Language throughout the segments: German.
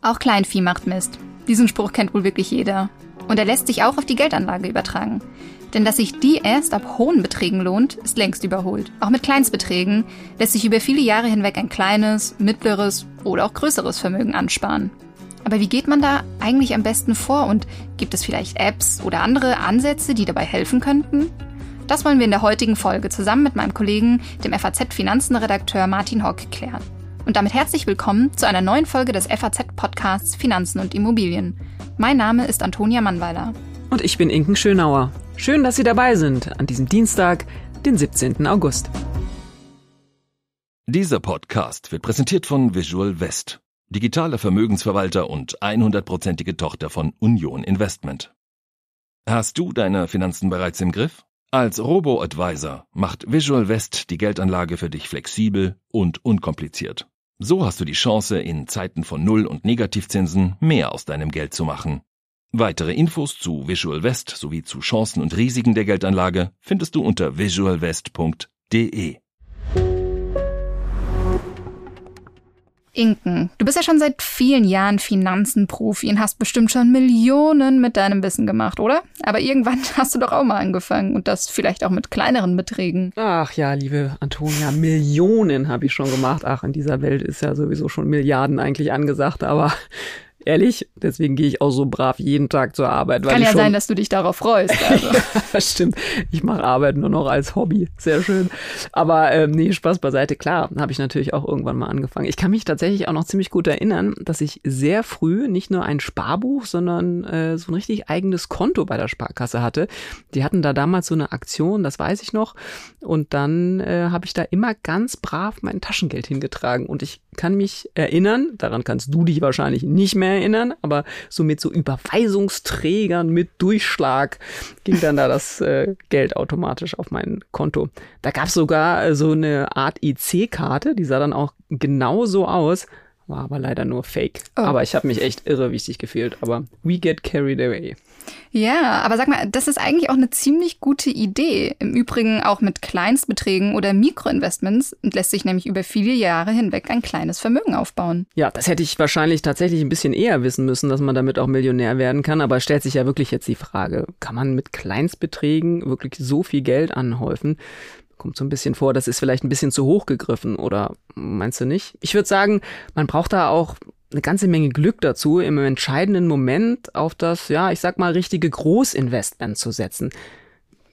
Auch Kleinvieh macht Mist. Diesen Spruch kennt wohl wirklich jeder. Und er lässt sich auch auf die Geldanlage übertragen. Denn dass sich die erst ab hohen Beträgen lohnt, ist längst überholt. Auch mit Kleinstbeträgen lässt sich über viele Jahre hinweg ein kleines, mittleres oder auch größeres Vermögen ansparen. Aber wie geht man da eigentlich am besten vor und gibt es vielleicht Apps oder andere Ansätze, die dabei helfen könnten? Das wollen wir in der heutigen Folge zusammen mit meinem Kollegen, dem FAZ Finanzenredakteur Martin Hock, klären. Und damit herzlich willkommen zu einer neuen Folge des FAZ-Podcasts Finanzen und Immobilien. Mein Name ist Antonia Mannweiler. Und ich bin Inken Schönauer. Schön, dass Sie dabei sind an diesem Dienstag, den 17. August. Dieser Podcast wird präsentiert von Visual West, digitaler Vermögensverwalter und 100%ige Tochter von Union Investment. Hast du deine Finanzen bereits im Griff? Als Robo-Advisor macht Visual West die Geldanlage für dich flexibel und unkompliziert. So hast du die Chance, in Zeiten von Null- und Negativzinsen mehr aus deinem Geld zu machen. Weitere Infos zu Visual West sowie zu Chancen und Risiken der Geldanlage findest du unter visualwest.de. Inken, du bist ja schon seit vielen Jahren Finanzenprofi und hast bestimmt schon Millionen mit deinem Wissen gemacht, oder? Aber irgendwann hast du doch auch mal angefangen und das vielleicht auch mit kleineren Beträgen. Ach ja, liebe Antonia, Millionen habe ich schon gemacht. Ach, in dieser Welt ist ja sowieso schon Milliarden eigentlich angesagt, aber ehrlich. Deswegen gehe ich auch so brav jeden Tag zur Arbeit. Kann ja sein, dass du dich darauf freust. Also. ja, stimmt. Ich mache Arbeit nur noch als Hobby. Sehr schön. Aber ähm, nee, Spaß beiseite. Klar, habe ich natürlich auch irgendwann mal angefangen. Ich kann mich tatsächlich auch noch ziemlich gut erinnern, dass ich sehr früh nicht nur ein Sparbuch, sondern äh, so ein richtig eigenes Konto bei der Sparkasse hatte. Die hatten da damals so eine Aktion, das weiß ich noch. Und dann äh, habe ich da immer ganz brav mein Taschengeld hingetragen. Und ich kann mich erinnern, daran kannst du dich wahrscheinlich nicht mehr erinnern, aber so mit so Überweisungsträgern mit Durchschlag ging dann da das äh, Geld automatisch auf mein Konto. Da gab es sogar äh, so eine Art IC-Karte, die sah dann auch genauso aus, war aber leider nur fake. Oh. Aber ich habe mich echt irre wichtig gefühlt. Aber we get carried away. Ja, aber sag mal, das ist eigentlich auch eine ziemlich gute Idee. Im Übrigen auch mit Kleinstbeträgen oder Mikroinvestments lässt sich nämlich über viele Jahre hinweg ein kleines Vermögen aufbauen. Ja, das hätte ich wahrscheinlich tatsächlich ein bisschen eher wissen müssen, dass man damit auch Millionär werden kann. Aber stellt sich ja wirklich jetzt die Frage, kann man mit Kleinstbeträgen wirklich so viel Geld anhäufen? Kommt so ein bisschen vor, das ist vielleicht ein bisschen zu hoch gegriffen oder meinst du nicht? Ich würde sagen, man braucht da auch eine ganze Menge Glück dazu, im entscheidenden Moment auf das, ja, ich sag mal, richtige Großinvestment zu setzen.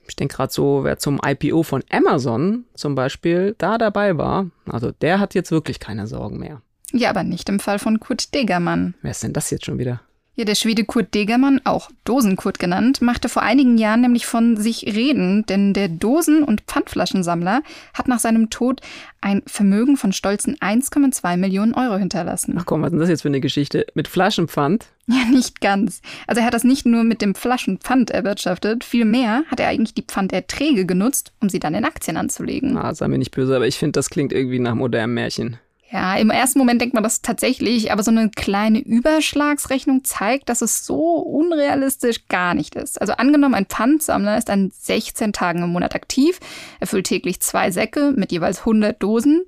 Ich denke gerade so, wer zum IPO von Amazon zum Beispiel da dabei war, also der hat jetzt wirklich keine Sorgen mehr. Ja, aber nicht im Fall von Kurt Degermann. Wer ist denn das jetzt schon wieder? Ja, der Schwede Kurt Degermann, auch Dosenkurt genannt, machte vor einigen Jahren nämlich von sich reden, denn der Dosen- und Pfandflaschensammler hat nach seinem Tod ein Vermögen von stolzen 1,2 Millionen Euro hinterlassen. Ach komm, was ist denn das jetzt für eine Geschichte? Mit Flaschenpfand? Ja, nicht ganz. Also er hat das nicht nur mit dem Flaschenpfand erwirtschaftet, vielmehr hat er eigentlich die Pfanderträge genutzt, um sie dann in Aktien anzulegen. Ah, sei mir nicht böse, aber ich finde, das klingt irgendwie nach modernem Märchen. Ja, im ersten Moment denkt man das tatsächlich, aber so eine kleine Überschlagsrechnung zeigt, dass es so unrealistisch gar nicht ist. Also angenommen, ein Pfandsammler ist an 16 Tagen im Monat aktiv, erfüllt täglich zwei Säcke mit jeweils 100 Dosen.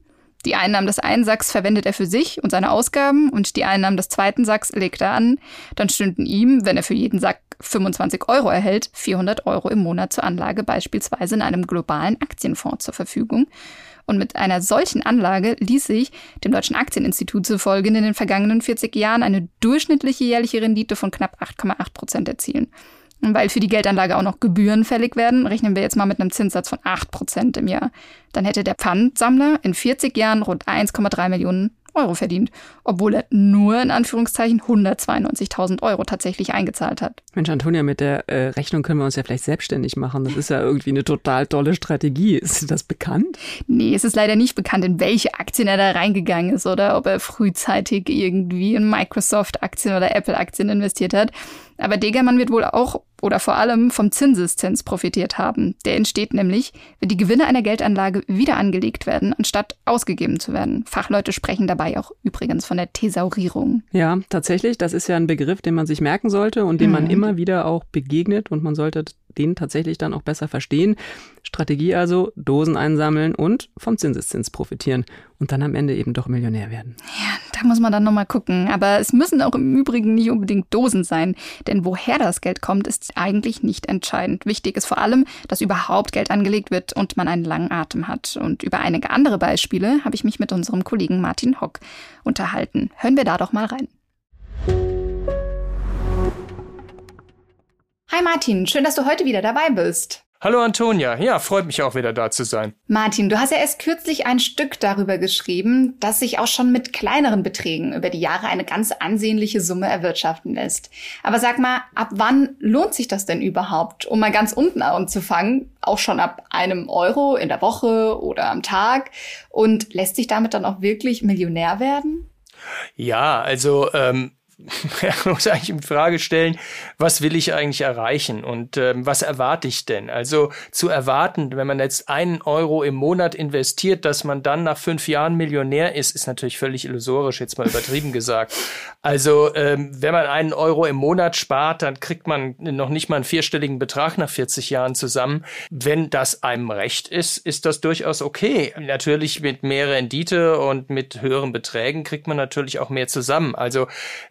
Die Einnahmen des einen Sacks verwendet er für sich und seine Ausgaben und die Einnahmen des zweiten Sacks legt er an. Dann stünden ihm, wenn er für jeden Sack 25 Euro erhält, 400 Euro im Monat zur Anlage beispielsweise in einem globalen Aktienfonds zur Verfügung. Und mit einer solchen Anlage ließ sich dem Deutschen Aktieninstitut zufolge in den vergangenen 40 Jahren eine durchschnittliche jährliche Rendite von knapp 8,8 Prozent erzielen. Und weil für die Geldanlage auch noch Gebühren fällig werden, rechnen wir jetzt mal mit einem Zinssatz von 8 Prozent im Jahr. Dann hätte der Pfandsammler in 40 Jahren rund 1,3 Millionen Euro verdient, obwohl er nur in Anführungszeichen 192.000 Euro tatsächlich eingezahlt hat. Mensch, Antonia, mit der äh, Rechnung können wir uns ja vielleicht selbstständig machen. Das ist ja irgendwie eine total tolle Strategie. Ist das bekannt? Nee, es ist leider nicht bekannt, in welche Aktien er da reingegangen ist oder ob er frühzeitig irgendwie in Microsoft-Aktien oder Apple-Aktien investiert hat. Aber Degermann wird wohl auch oder vor allem vom Zinseszins profitiert haben. Der entsteht nämlich, wenn die Gewinne einer Geldanlage wieder angelegt werden, anstatt ausgegeben zu werden. Fachleute sprechen dabei auch übrigens von der Thesaurierung. Ja, tatsächlich. Das ist ja ein Begriff, den man sich merken sollte und dem mhm. man immer wieder auch begegnet und man sollte den tatsächlich dann auch besser verstehen. Strategie also, Dosen einsammeln und vom Zinseszins profitieren und dann am Ende eben doch Millionär werden. Ja, da muss man dann nochmal gucken. Aber es müssen auch im Übrigen nicht unbedingt Dosen sein, denn woher das Geld kommt, ist eigentlich nicht entscheidend. Wichtig ist vor allem, dass überhaupt Geld angelegt wird und man einen langen Atem hat. Und über einige andere Beispiele habe ich mich mit unserem Kollegen Martin Hock unterhalten. Hören wir da doch mal rein. Hi Martin, schön, dass du heute wieder dabei bist. Hallo Antonia, ja, freut mich auch wieder da zu sein. Martin, du hast ja erst kürzlich ein Stück darüber geschrieben, dass sich auch schon mit kleineren Beträgen über die Jahre eine ganz ansehnliche Summe erwirtschaften lässt. Aber sag mal, ab wann lohnt sich das denn überhaupt? Um mal ganz unten anzufangen, auch schon ab einem Euro in der Woche oder am Tag und lässt sich damit dann auch wirklich Millionär werden? Ja, also ähm, man muss eigentlich in Frage stellen, was will ich eigentlich erreichen und ähm, was erwarte ich denn? Also zu erwarten, wenn man jetzt einen Euro im Monat investiert, dass man dann nach fünf Jahren Millionär ist, ist natürlich völlig illusorisch, jetzt mal übertrieben gesagt. Also ähm, wenn man einen Euro im Monat spart, dann kriegt man noch nicht mal einen vierstelligen Betrag nach 40 Jahren zusammen. Wenn das einem recht ist, ist das durchaus okay. Natürlich mit mehr Rendite und mit höheren Beträgen kriegt man natürlich auch mehr zusammen. Also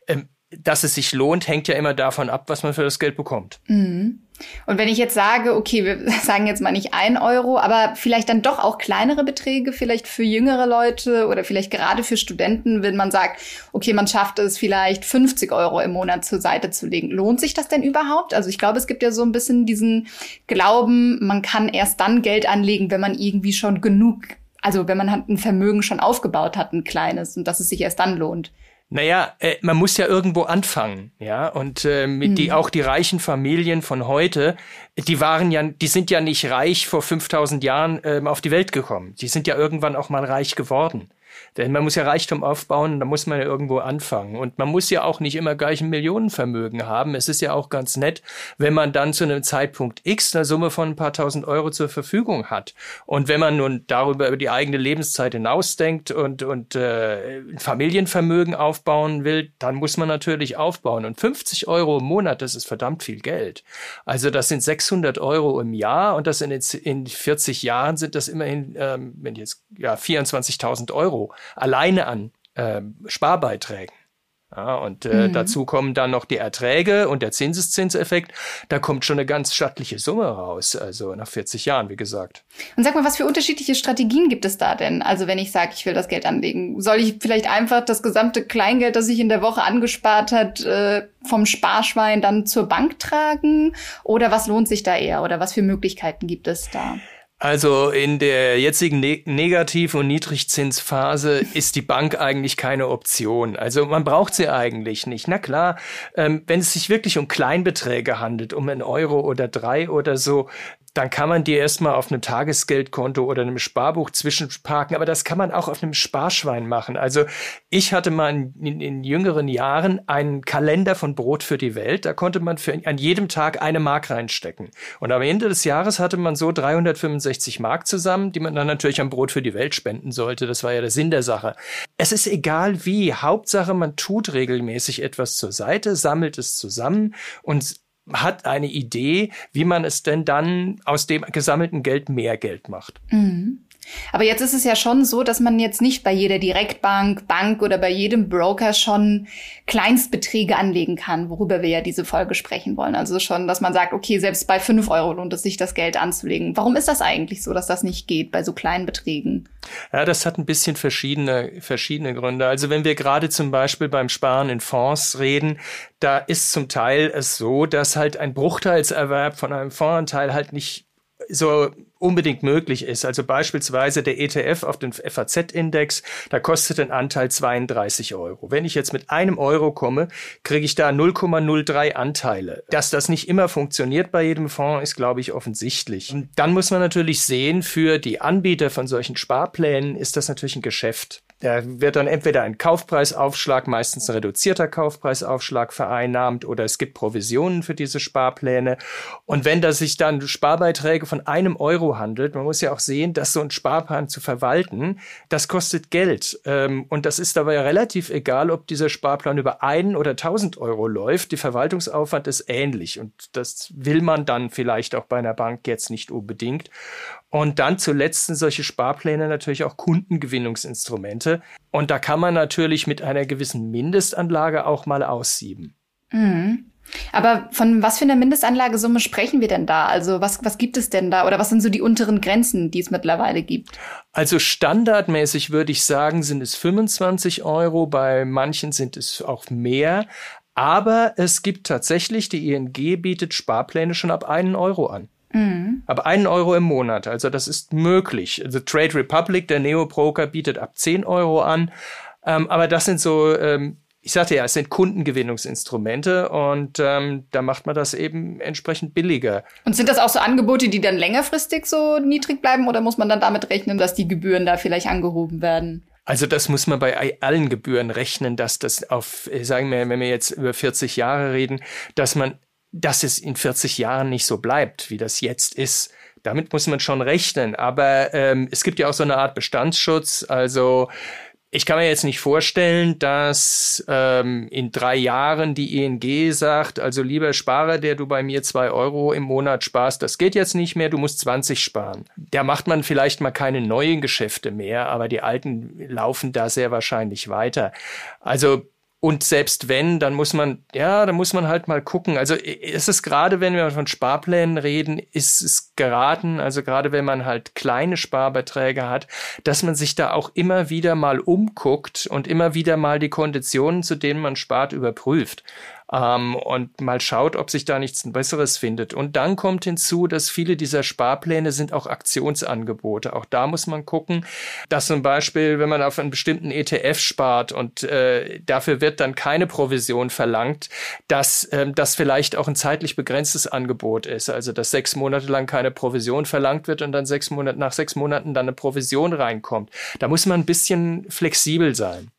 ähm, dass es sich lohnt, hängt ja immer davon ab, was man für das Geld bekommt. Mhm. Und wenn ich jetzt sage, okay, wir sagen jetzt mal nicht ein Euro, aber vielleicht dann doch auch kleinere Beträge, vielleicht für jüngere Leute oder vielleicht gerade für Studenten, wenn man sagt, okay, man schafft es vielleicht 50 Euro im Monat zur Seite zu legen. Lohnt sich das denn überhaupt? Also ich glaube, es gibt ja so ein bisschen diesen Glauben, man kann erst dann Geld anlegen, wenn man irgendwie schon genug, also wenn man halt ein Vermögen schon aufgebaut hat, ein kleines, und dass es sich erst dann lohnt. Naja, äh, man muss ja irgendwo anfangen, ja. Und äh, mit mhm. die auch die reichen Familien von heute, die waren ja, die sind ja nicht reich vor 5000 Jahren äh, auf die Welt gekommen. Die sind ja irgendwann auch mal reich geworden. Denn man muss ja Reichtum aufbauen, da muss man ja irgendwo anfangen. Und man muss ja auch nicht immer gleich ein Millionenvermögen haben. Es ist ja auch ganz nett, wenn man dann zu einem Zeitpunkt X eine Summe von ein paar tausend Euro zur Verfügung hat. Und wenn man nun darüber über die eigene Lebenszeit hinausdenkt und, und äh, ein Familienvermögen aufbauen will, dann muss man natürlich aufbauen. Und 50 Euro im Monat, das ist verdammt viel Geld. Also das sind 600 Euro im Jahr und das in, in 40 Jahren sind das immerhin, ähm, wenn jetzt ja 24.000 Euro alleine an äh, Sparbeiträgen. Ja, und äh, mhm. dazu kommen dann noch die Erträge und der Zinseszinseffekt. Da kommt schon eine ganz stattliche Summe raus, also nach 40 Jahren, wie gesagt. Und sag mal, was für unterschiedliche Strategien gibt es da denn? Also wenn ich sage, ich will das Geld anlegen, soll ich vielleicht einfach das gesamte Kleingeld, das ich in der Woche angespart hat, äh, vom Sparschwein dann zur Bank tragen? Oder was lohnt sich da eher? Oder was für Möglichkeiten gibt es da? Also in der jetzigen ne Negativ- und Niedrigzinsphase ist die Bank eigentlich keine Option. Also man braucht sie eigentlich nicht. Na klar, ähm, wenn es sich wirklich um Kleinbeträge handelt, um einen Euro oder drei oder so, dann kann man die erstmal auf einem Tagesgeldkonto oder einem Sparbuch zwischenparken, aber das kann man auch auf einem Sparschwein machen. Also ich hatte mal in, in, in, jüngeren Jahren einen Kalender von Brot für die Welt, da konnte man für, an jedem Tag eine Mark reinstecken. Und am Ende des Jahres hatte man so 365 Mark zusammen, die man dann natürlich am Brot für die Welt spenden sollte. Das war ja der Sinn der Sache. Es ist egal wie, Hauptsache man tut regelmäßig etwas zur Seite, sammelt es zusammen und hat eine Idee, wie man es denn dann aus dem gesammelten Geld mehr Geld macht. Mhm. Aber jetzt ist es ja schon so, dass man jetzt nicht bei jeder Direktbank, Bank oder bei jedem Broker schon Kleinstbeträge anlegen kann, worüber wir ja diese Folge sprechen wollen. Also schon, dass man sagt, okay, selbst bei fünf Euro lohnt es sich, das Geld anzulegen. Warum ist das eigentlich so, dass das nicht geht bei so kleinen Beträgen? Ja, das hat ein bisschen verschiedene, verschiedene Gründe. Also wenn wir gerade zum Beispiel beim Sparen in Fonds reden, da ist zum Teil es so, dass halt ein Bruchteilserwerb von einem Fondsanteil halt nicht so unbedingt möglich ist. Also beispielsweise der ETF auf den FAZ-Index, da kostet ein Anteil 32 Euro. Wenn ich jetzt mit einem Euro komme, kriege ich da 0,03 Anteile. Dass das nicht immer funktioniert bei jedem Fonds, ist, glaube ich, offensichtlich. Und dann muss man natürlich sehen, für die Anbieter von solchen Sparplänen ist das natürlich ein Geschäft. Da wird dann entweder ein Kaufpreisaufschlag, meistens ein reduzierter Kaufpreisaufschlag vereinnahmt oder es gibt Provisionen für diese Sparpläne. Und wenn da sich dann Sparbeiträge von einem Euro handelt, man muss ja auch sehen, dass so ein Sparplan zu verwalten, das kostet Geld. Ähm, und das ist dabei relativ egal, ob dieser Sparplan über einen oder tausend Euro läuft. Die Verwaltungsaufwand ist ähnlich und das will man dann vielleicht auch bei einer Bank jetzt nicht unbedingt. Und dann zuletzt sind solche Sparpläne natürlich auch Kundengewinnungsinstrumente. Und da kann man natürlich mit einer gewissen Mindestanlage auch mal aussieben. Mhm. Aber von was für einer Mindestanlagesumme sprechen wir denn da? Also was, was gibt es denn da? Oder was sind so die unteren Grenzen, die es mittlerweile gibt? Also standardmäßig würde ich sagen, sind es 25 Euro. Bei manchen sind es auch mehr. Aber es gibt tatsächlich, die ING bietet Sparpläne schon ab einen Euro an. Mhm. Aber einen Euro im Monat, also das ist möglich. Also Trade Republic, der Neo-Broker, bietet ab 10 Euro an. Ähm, aber das sind so, ähm, ich sagte ja, es sind Kundengewinnungsinstrumente und ähm, da macht man das eben entsprechend billiger. Und sind das auch so Angebote, die dann längerfristig so niedrig bleiben oder muss man dann damit rechnen, dass die Gebühren da vielleicht angehoben werden? Also das muss man bei allen Gebühren rechnen, dass das auf, sagen wir, wenn wir jetzt über 40 Jahre reden, dass man dass es in 40 Jahren nicht so bleibt, wie das jetzt ist. Damit muss man schon rechnen. Aber ähm, es gibt ja auch so eine Art Bestandsschutz. Also ich kann mir jetzt nicht vorstellen, dass ähm, in drei Jahren die ING sagt, also lieber Sparer, der du bei mir zwei Euro im Monat sparst, das geht jetzt nicht mehr, du musst 20 sparen. Da macht man vielleicht mal keine neuen Geschäfte mehr, aber die alten laufen da sehr wahrscheinlich weiter. Also und selbst wenn, dann muss man, ja, dann muss man halt mal gucken. Also ist es gerade, wenn wir von Sparplänen reden, ist es geraten, also gerade wenn man halt kleine Sparbeträge hat, dass man sich da auch immer wieder mal umguckt und immer wieder mal die Konditionen, zu denen man spart, überprüft ähm, und mal schaut, ob sich da nichts Besseres findet. Und dann kommt hinzu, dass viele dieser Sparpläne sind auch Aktionsangebote. Auch da muss man gucken, dass zum Beispiel, wenn man auf einen bestimmten ETF spart und äh, dafür wird dann keine Provision verlangt, dass ähm, das vielleicht auch ein zeitlich begrenztes Angebot ist. Also dass sechs Monate lang keine Provision verlangt wird und dann sechs Monate nach sechs Monaten dann eine Provision reinkommt. Da muss man ein bisschen flexibel sein.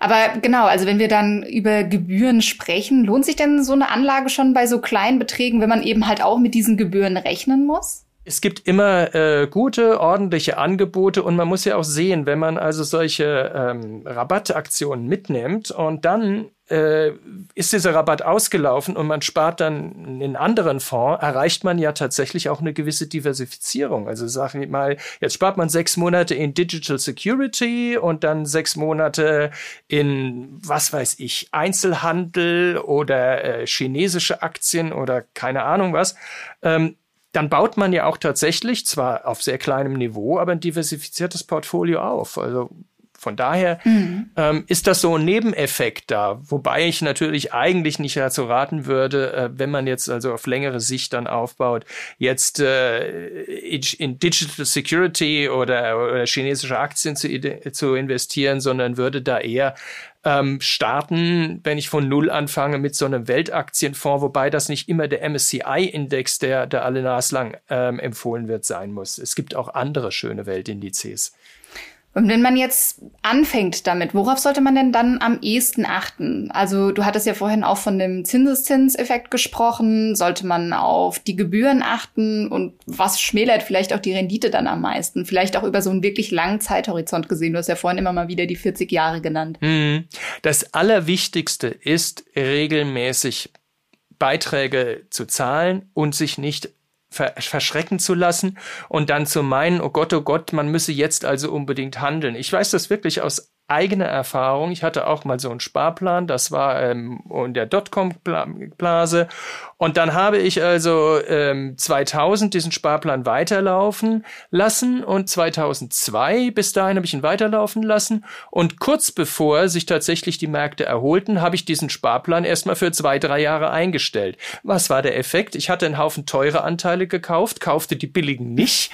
Aber genau, also wenn wir dann über Gebühren sprechen, lohnt sich denn so eine Anlage schon bei so kleinen Beträgen, wenn man eben halt auch mit diesen Gebühren rechnen muss? Es gibt immer äh, gute, ordentliche Angebote und man muss ja auch sehen, wenn man also solche ähm, Rabattaktionen mitnimmt und dann äh, ist dieser Rabatt ausgelaufen und man spart dann einen anderen Fonds, erreicht man ja tatsächlich auch eine gewisse Diversifizierung. Also sage ich mal, jetzt spart man sechs Monate in Digital Security und dann sechs Monate in, was weiß ich, Einzelhandel oder äh, chinesische Aktien oder keine Ahnung was. Ähm, dann baut man ja auch tatsächlich, zwar auf sehr kleinem Niveau, aber ein diversifiziertes Portfolio auf. Also von daher mhm. ähm, ist das so ein Nebeneffekt da, wobei ich natürlich eigentlich nicht dazu raten würde, äh, wenn man jetzt also auf längere Sicht dann aufbaut, jetzt äh, in, Digital Security oder, oder chinesische Aktien zu, zu investieren, sondern würde da eher ähm, starten, wenn ich von Null anfange mit so einem Weltaktienfonds, wobei das nicht immer der MSCI-Index, der, der alle naslang ähm, empfohlen wird, sein muss. Es gibt auch andere schöne Weltindizes. Und wenn man jetzt anfängt damit, worauf sollte man denn dann am ehesten achten? Also du hattest ja vorhin auch von dem Zinseszinseffekt gesprochen. Sollte man auf die Gebühren achten und was schmälert vielleicht auch die Rendite dann am meisten? Vielleicht auch über so einen wirklich langen Zeithorizont gesehen. Du hast ja vorhin immer mal wieder die 40 Jahre genannt. Mhm. Das Allerwichtigste ist regelmäßig Beiträge zu zahlen und sich nicht verschrecken zu lassen und dann zu meinen, oh Gott, oh Gott, man müsse jetzt also unbedingt handeln. Ich weiß das wirklich aus eigene Erfahrung. Ich hatte auch mal so einen Sparplan, das war ähm, in der Dotcom-Blase. Und dann habe ich also ähm, 2000 diesen Sparplan weiterlaufen lassen und 2002, bis dahin habe ich ihn weiterlaufen lassen. Und kurz bevor sich tatsächlich die Märkte erholten, habe ich diesen Sparplan erstmal für zwei, drei Jahre eingestellt. Was war der Effekt? Ich hatte einen Haufen teure Anteile gekauft, kaufte die billigen nicht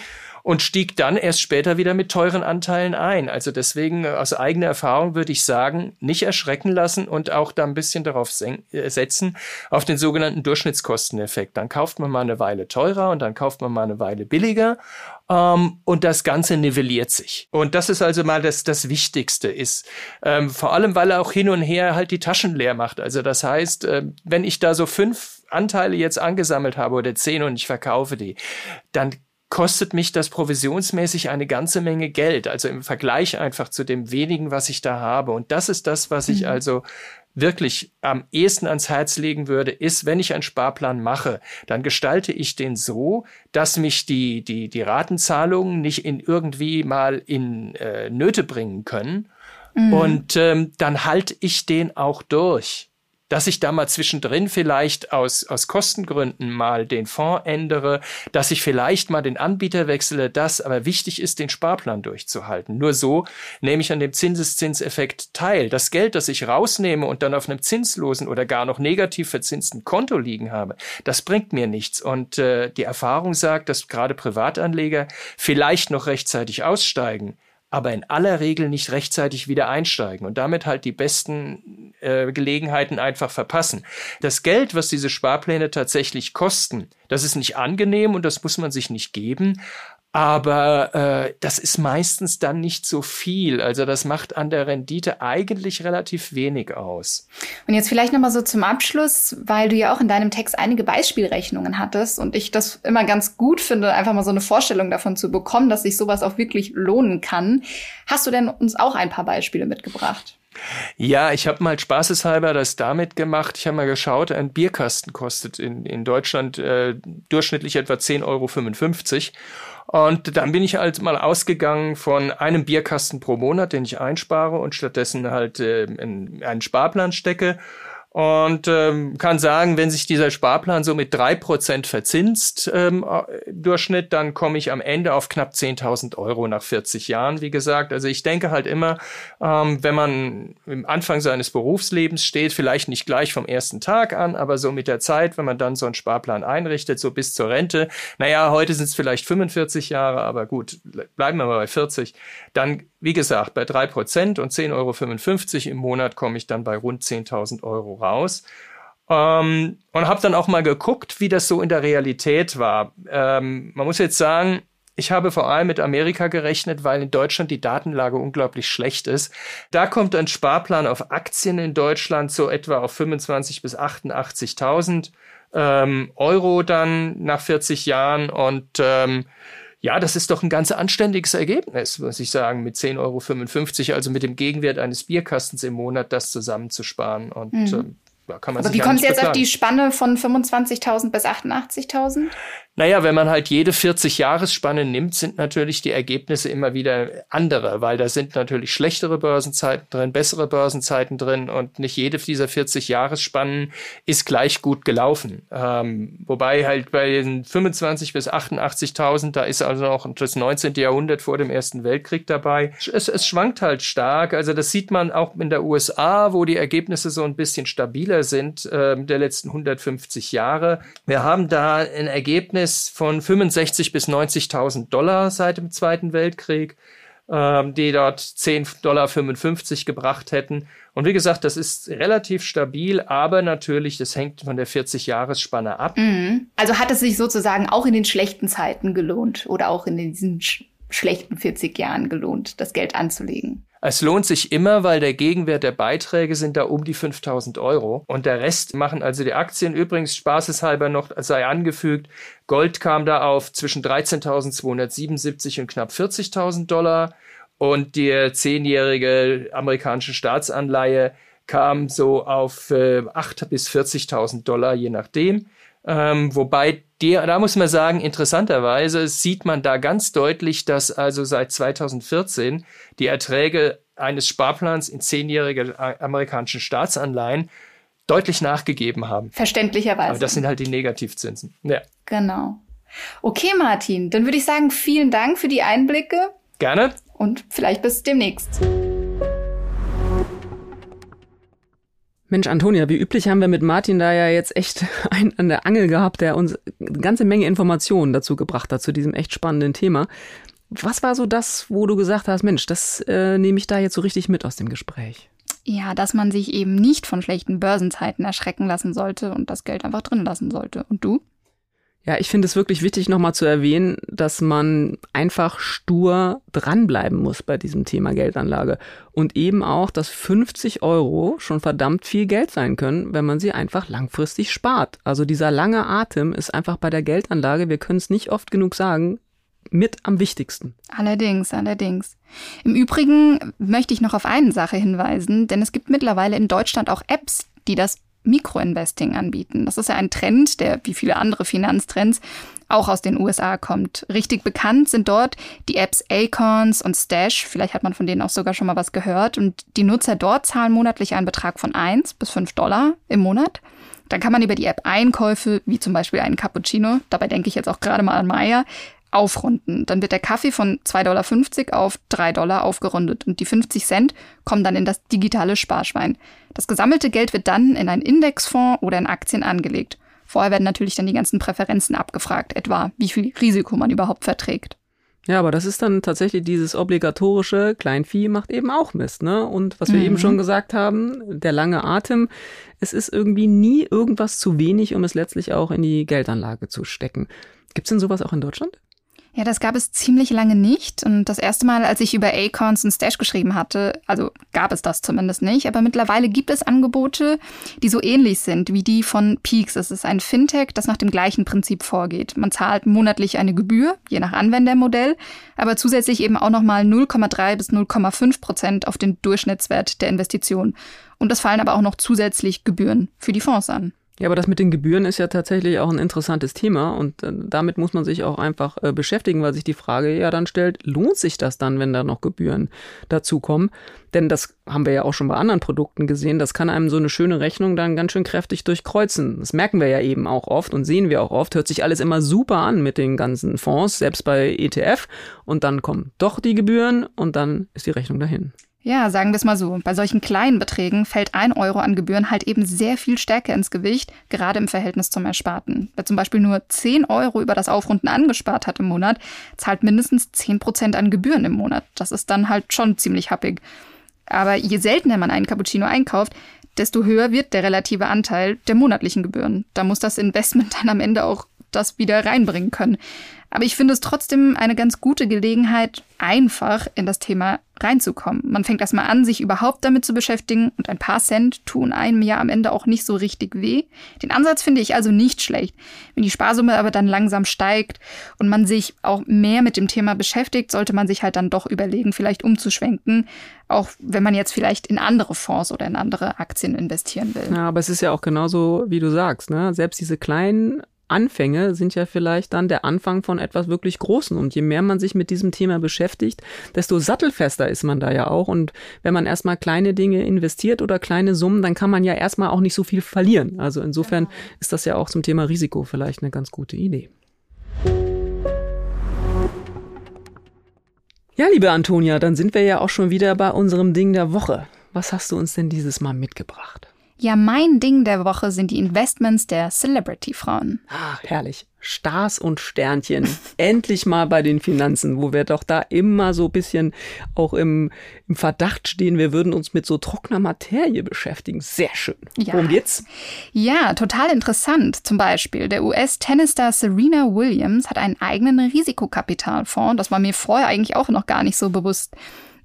und stieg dann erst später wieder mit teuren Anteilen ein. Also deswegen äh, aus eigener Erfahrung würde ich sagen, nicht erschrecken lassen und auch da ein bisschen darauf äh, setzen, auf den sogenannten Durchschnittskosteneffekt. Dann kauft man mal eine Weile teurer und dann kauft man mal eine Weile billiger ähm, und das Ganze nivelliert sich. Und das ist also mal das, das Wichtigste ist. Ähm, vor allem, weil er auch hin und her halt die Taschen leer macht. Also das heißt, äh, wenn ich da so fünf Anteile jetzt angesammelt habe oder zehn und ich verkaufe die, dann kostet mich das provisionsmäßig eine ganze Menge Geld. Also im Vergleich einfach zu dem wenigen, was ich da habe. Und das ist das, was ich mhm. also wirklich am ehesten ans Herz legen würde, ist, wenn ich einen Sparplan mache, dann gestalte ich den so, dass mich die, die, die Ratenzahlungen nicht in irgendwie mal in äh, Nöte bringen können. Mhm. Und ähm, dann halte ich den auch durch dass ich da mal zwischendrin vielleicht aus, aus Kostengründen mal den Fonds ändere, dass ich vielleicht mal den Anbieter wechsle, das aber wichtig ist, den Sparplan durchzuhalten. Nur so nehme ich an dem Zinseszinseffekt teil. Das Geld, das ich rausnehme und dann auf einem zinslosen oder gar noch negativ verzinsten Konto liegen habe, das bringt mir nichts. Und äh, die Erfahrung sagt, dass gerade Privatanleger vielleicht noch rechtzeitig aussteigen, aber in aller Regel nicht rechtzeitig wieder einsteigen und damit halt die besten äh, Gelegenheiten einfach verpassen. Das Geld, was diese Sparpläne tatsächlich kosten, das ist nicht angenehm und das muss man sich nicht geben, aber äh, das ist meistens dann nicht so viel. Also das macht an der Rendite eigentlich relativ wenig aus. Und jetzt vielleicht nochmal so zum Abschluss, weil du ja auch in deinem Text einige Beispielrechnungen hattest und ich das immer ganz gut finde, einfach mal so eine Vorstellung davon zu bekommen, dass sich sowas auch wirklich lohnen kann. Hast du denn uns auch ein paar Beispiele mitgebracht? Ja, ich habe mal spaßeshalber das damit gemacht. Ich habe mal geschaut, ein Bierkasten kostet in, in Deutschland äh, durchschnittlich etwa 10,55 Euro. Und dann bin ich halt mal ausgegangen von einem Bierkasten pro Monat, den ich einspare und stattdessen halt äh, in einen Sparplan stecke und ähm, kann sagen, wenn sich dieser Sparplan so mit drei Prozent verzinst ähm, Durchschnitt, dann komme ich am Ende auf knapp 10.000 Euro nach 40 Jahren, wie gesagt. Also ich denke halt immer, ähm, wenn man im Anfang seines Berufslebens steht, vielleicht nicht gleich vom ersten Tag an, aber so mit der Zeit, wenn man dann so einen Sparplan einrichtet, so bis zur Rente, naja, heute sind es vielleicht 45 Jahre, aber gut, bleiben wir mal bei 40, dann wie gesagt, bei drei Prozent und 10,55 Euro im Monat komme ich dann bei rund 10.000 Euro raus. Ähm, und habe dann auch mal geguckt, wie das so in der Realität war. Ähm, man muss jetzt sagen, ich habe vor allem mit Amerika gerechnet, weil in Deutschland die Datenlage unglaublich schlecht ist. Da kommt ein Sparplan auf Aktien in Deutschland so etwa auf 25 bis 88.000 ähm, Euro dann nach 40 Jahren und ähm, ja, das ist doch ein ganz anständiges Ergebnis, muss ich sagen, mit 10,55 Euro, also mit dem Gegenwert eines Bierkastens im Monat, das zusammenzusparen. Und mhm. ähm, ja, kann man Aber wie kommt es jetzt auf die Spanne von 25.000 bis 88.000? Naja, wenn man halt jede 40-Jahresspanne nimmt, sind natürlich die Ergebnisse immer wieder andere, weil da sind natürlich schlechtere Börsenzeiten drin, bessere Börsenzeiten drin und nicht jede dieser 40-Jahresspannen ist gleich gut gelaufen. Ähm, wobei halt bei den 25 bis 88.000, da ist also noch das 19. Jahrhundert vor dem Ersten Weltkrieg dabei. Es, es schwankt halt stark. Also das sieht man auch in der USA, wo die Ergebnisse so ein bisschen stabiler sind äh, der letzten 150 Jahre. Wir haben da ein Ergebnis, Verhältnis von 65 bis 90.000 Dollar seit dem Zweiten Weltkrieg, ähm, die dort 10,55 Dollar gebracht hätten. Und wie gesagt, das ist relativ stabil, aber natürlich, das hängt von der 40-Jahres-Spanne ab. Mhm. Also hat es sich sozusagen auch in den schlechten Zeiten gelohnt oder auch in diesen schlechten 40 Jahren gelohnt, das Geld anzulegen? Es lohnt sich immer, weil der Gegenwert der Beiträge sind da um die 5000 Euro. Und der Rest machen also die Aktien. Übrigens, spaßeshalber noch sei angefügt, Gold kam da auf zwischen 13.277 und knapp 40.000 Dollar. Und die zehnjährige amerikanische Staatsanleihe kam so auf äh, 8 bis 40.000 Dollar, je nachdem. Ähm, wobei der, da muss man sagen, interessanterweise sieht man da ganz deutlich, dass also seit 2014 die Erträge eines Sparplans in zehnjährige amerikanischen Staatsanleihen deutlich nachgegeben haben. Verständlicherweise. Aber das sind halt die Negativzinsen. Ja. Genau. Okay, Martin, dann würde ich sagen, vielen Dank für die Einblicke. Gerne. Und vielleicht bis demnächst. Mensch, Antonia, wie üblich haben wir mit Martin da ja jetzt echt einen an der Angel gehabt, der uns eine ganze Menge Informationen dazu gebracht hat, zu diesem echt spannenden Thema. Was war so das, wo du gesagt hast, Mensch, das äh, nehme ich da jetzt so richtig mit aus dem Gespräch? Ja, dass man sich eben nicht von schlechten Börsenzeiten erschrecken lassen sollte und das Geld einfach drin lassen sollte. Und du? Ja, ich finde es wirklich wichtig, nochmal zu erwähnen, dass man einfach stur dranbleiben muss bei diesem Thema Geldanlage. Und eben auch, dass 50 Euro schon verdammt viel Geld sein können, wenn man sie einfach langfristig spart. Also dieser lange Atem ist einfach bei der Geldanlage, wir können es nicht oft genug sagen, mit am wichtigsten. Allerdings, allerdings. Im Übrigen möchte ich noch auf eine Sache hinweisen, denn es gibt mittlerweile in Deutschland auch Apps, die das Mikroinvesting anbieten. Das ist ja ein Trend, der wie viele andere Finanztrends auch aus den USA kommt. Richtig bekannt sind dort die Apps Acorns und Stash. Vielleicht hat man von denen auch sogar schon mal was gehört. Und die Nutzer dort zahlen monatlich einen Betrag von 1 bis 5 Dollar im Monat. Dann kann man über die App Einkäufe, wie zum Beispiel einen Cappuccino, dabei denke ich jetzt auch gerade mal an Maya, aufrunden. Dann wird der Kaffee von 2,50 Dollar auf 3 Dollar aufgerundet und die 50 Cent kommen dann in das digitale Sparschwein. Das gesammelte Geld wird dann in einen Indexfonds oder in Aktien angelegt. Vorher werden natürlich dann die ganzen Präferenzen abgefragt, etwa wie viel Risiko man überhaupt verträgt. Ja, aber das ist dann tatsächlich dieses obligatorische Kleinvieh macht eben auch Mist, ne? Und was wir mhm. eben schon gesagt haben, der lange Atem, es ist irgendwie nie irgendwas zu wenig, um es letztlich auch in die Geldanlage zu stecken. Gibt es denn sowas auch in Deutschland? Ja, das gab es ziemlich lange nicht. Und das erste Mal, als ich über Acorns und Stash geschrieben hatte, also gab es das zumindest nicht. Aber mittlerweile gibt es Angebote, die so ähnlich sind wie die von Peaks. Es ist ein Fintech, das nach dem gleichen Prinzip vorgeht. Man zahlt monatlich eine Gebühr, je nach Anwendermodell, aber zusätzlich eben auch nochmal 0,3 bis 0,5 Prozent auf den Durchschnittswert der Investition. Und es fallen aber auch noch zusätzlich Gebühren für die Fonds an. Ja, aber das mit den Gebühren ist ja tatsächlich auch ein interessantes Thema und äh, damit muss man sich auch einfach äh, beschäftigen, weil sich die Frage ja dann stellt, lohnt sich das dann, wenn da noch Gebühren dazukommen? Denn das haben wir ja auch schon bei anderen Produkten gesehen, das kann einem so eine schöne Rechnung dann ganz schön kräftig durchkreuzen. Das merken wir ja eben auch oft und sehen wir auch oft, hört sich alles immer super an mit den ganzen Fonds, selbst bei ETF und dann kommen doch die Gebühren und dann ist die Rechnung dahin. Ja, sagen wir es mal so. Bei solchen kleinen Beträgen fällt ein Euro an Gebühren halt eben sehr viel stärker ins Gewicht, gerade im Verhältnis zum Ersparten. Wer zum Beispiel nur 10 Euro über das Aufrunden angespart hat im Monat, zahlt mindestens 10 Prozent an Gebühren im Monat. Das ist dann halt schon ziemlich happig. Aber je seltener man einen Cappuccino einkauft, desto höher wird der relative Anteil der monatlichen Gebühren. Da muss das Investment dann am Ende auch das wieder reinbringen können. Aber ich finde es trotzdem eine ganz gute Gelegenheit, einfach in das Thema reinzukommen. Man fängt erstmal an, sich überhaupt damit zu beschäftigen und ein paar Cent tun einem ja am Ende auch nicht so richtig weh. Den Ansatz finde ich also nicht schlecht. Wenn die Sparsumme aber dann langsam steigt und man sich auch mehr mit dem Thema beschäftigt, sollte man sich halt dann doch überlegen, vielleicht umzuschwenken, auch wenn man jetzt vielleicht in andere Fonds oder in andere Aktien investieren will. Ja, aber es ist ja auch genauso, wie du sagst, ne? Selbst diese kleinen Anfänge sind ja vielleicht dann der Anfang von etwas wirklich Großen. Und je mehr man sich mit diesem Thema beschäftigt, desto sattelfester ist man da ja auch. Und wenn man erstmal kleine Dinge investiert oder kleine Summen, dann kann man ja erstmal auch nicht so viel verlieren. Also insofern genau. ist das ja auch zum Thema Risiko vielleicht eine ganz gute Idee. Ja, liebe Antonia, dann sind wir ja auch schon wieder bei unserem Ding der Woche. Was hast du uns denn dieses Mal mitgebracht? Ja, mein Ding der Woche sind die Investments der Celebrity-Frauen. Ach, herrlich. Stars und Sternchen. Endlich mal bei den Finanzen, wo wir doch da immer so ein bisschen auch im, im Verdacht stehen, wir würden uns mit so trockener Materie beschäftigen. Sehr schön. Ja. Worum geht's? Ja, total interessant. Zum Beispiel, der US-Tennisstar Serena Williams hat einen eigenen Risikokapitalfonds. Das war mir vorher eigentlich auch noch gar nicht so bewusst.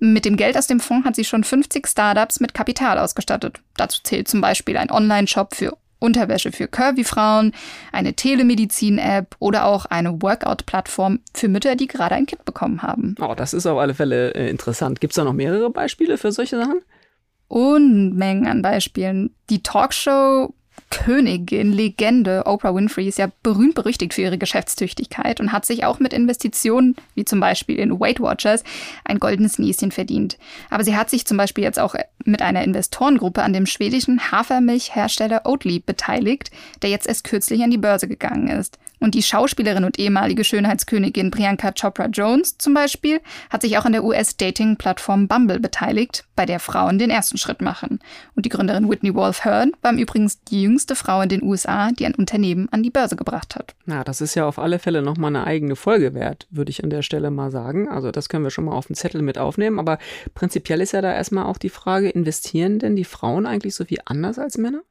Mit dem Geld aus dem Fonds hat sie schon 50 Startups mit Kapital ausgestattet. Dazu zählt zum Beispiel ein Online-Shop für Unterwäsche für Curvy-Frauen, eine Telemedizin-App oder auch eine Workout-Plattform für Mütter, die gerade ein Kind bekommen haben. Oh, das ist auf alle Fälle äh, interessant. Gibt es da noch mehrere Beispiele für solche Sachen? Unmengen an Beispielen. Die Talkshow Königin, Legende Oprah Winfrey ist ja berühmt berüchtigt für ihre Geschäftstüchtigkeit und hat sich auch mit Investitionen, wie zum Beispiel in Weight Watchers, ein goldenes Näschen verdient. Aber sie hat sich zum Beispiel jetzt auch mit einer Investorengruppe an dem schwedischen Hafermilchhersteller Oatly beteiligt, der jetzt erst kürzlich an die Börse gegangen ist. Und die Schauspielerin und ehemalige Schönheitskönigin Priyanka Chopra Jones zum Beispiel hat sich auch an der US-Dating-Plattform Bumble beteiligt, bei der Frauen den ersten Schritt machen. Und die Gründerin Whitney Wolf Heard war übrigens die jüngste Frau in den USA, die ein Unternehmen an die Börse gebracht hat. Na, das ist ja auf alle Fälle nochmal eine eigene Folge wert, würde ich an der Stelle mal sagen. Also das können wir schon mal auf den Zettel mit aufnehmen. Aber prinzipiell ist ja da erstmal auch die Frage, investieren denn die Frauen eigentlich so wie anders als Männer?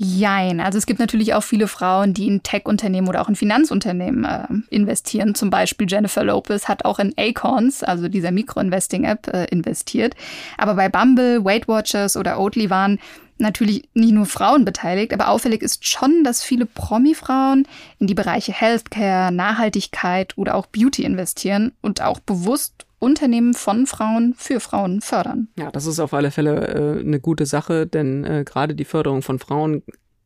Jein. Also es gibt natürlich auch viele Frauen, die in Tech-Unternehmen oder auch in Finanzunternehmen äh, investieren. Zum Beispiel Jennifer Lopez hat auch in Acorns, also dieser Mikro-Investing-App, äh, investiert. Aber bei Bumble, Weight Watchers oder Oatly waren natürlich nicht nur Frauen beteiligt, aber auffällig ist schon, dass viele Promi-Frauen in die Bereiche Healthcare, Nachhaltigkeit oder auch Beauty investieren und auch bewusst Unternehmen von Frauen für Frauen fördern. Ja, das ist auf alle Fälle äh, eine gute Sache, denn äh, gerade die Förderung von Frauen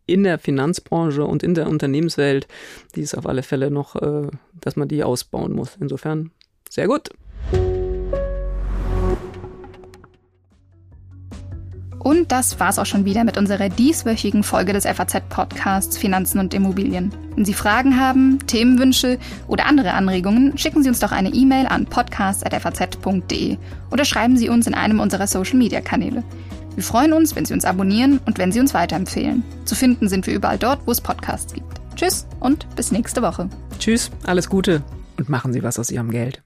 in der Finanzbranche und in der Unternehmenswelt, die ist auf alle Fälle noch, äh, dass man die ausbauen muss. Insofern sehr gut. Und das war's auch schon wieder mit unserer dieswöchigen Folge des FAZ-Podcasts Finanzen und Immobilien. Wenn Sie Fragen haben, Themenwünsche oder andere Anregungen, schicken Sie uns doch eine E-Mail an podcast.faz.de oder schreiben Sie uns in einem unserer Social-Media-Kanäle. Wir freuen uns, wenn Sie uns abonnieren und wenn Sie uns weiterempfehlen. Zu finden sind wir überall dort, wo es Podcasts gibt. Tschüss und bis nächste Woche. Tschüss, alles Gute und machen Sie was aus Ihrem Geld.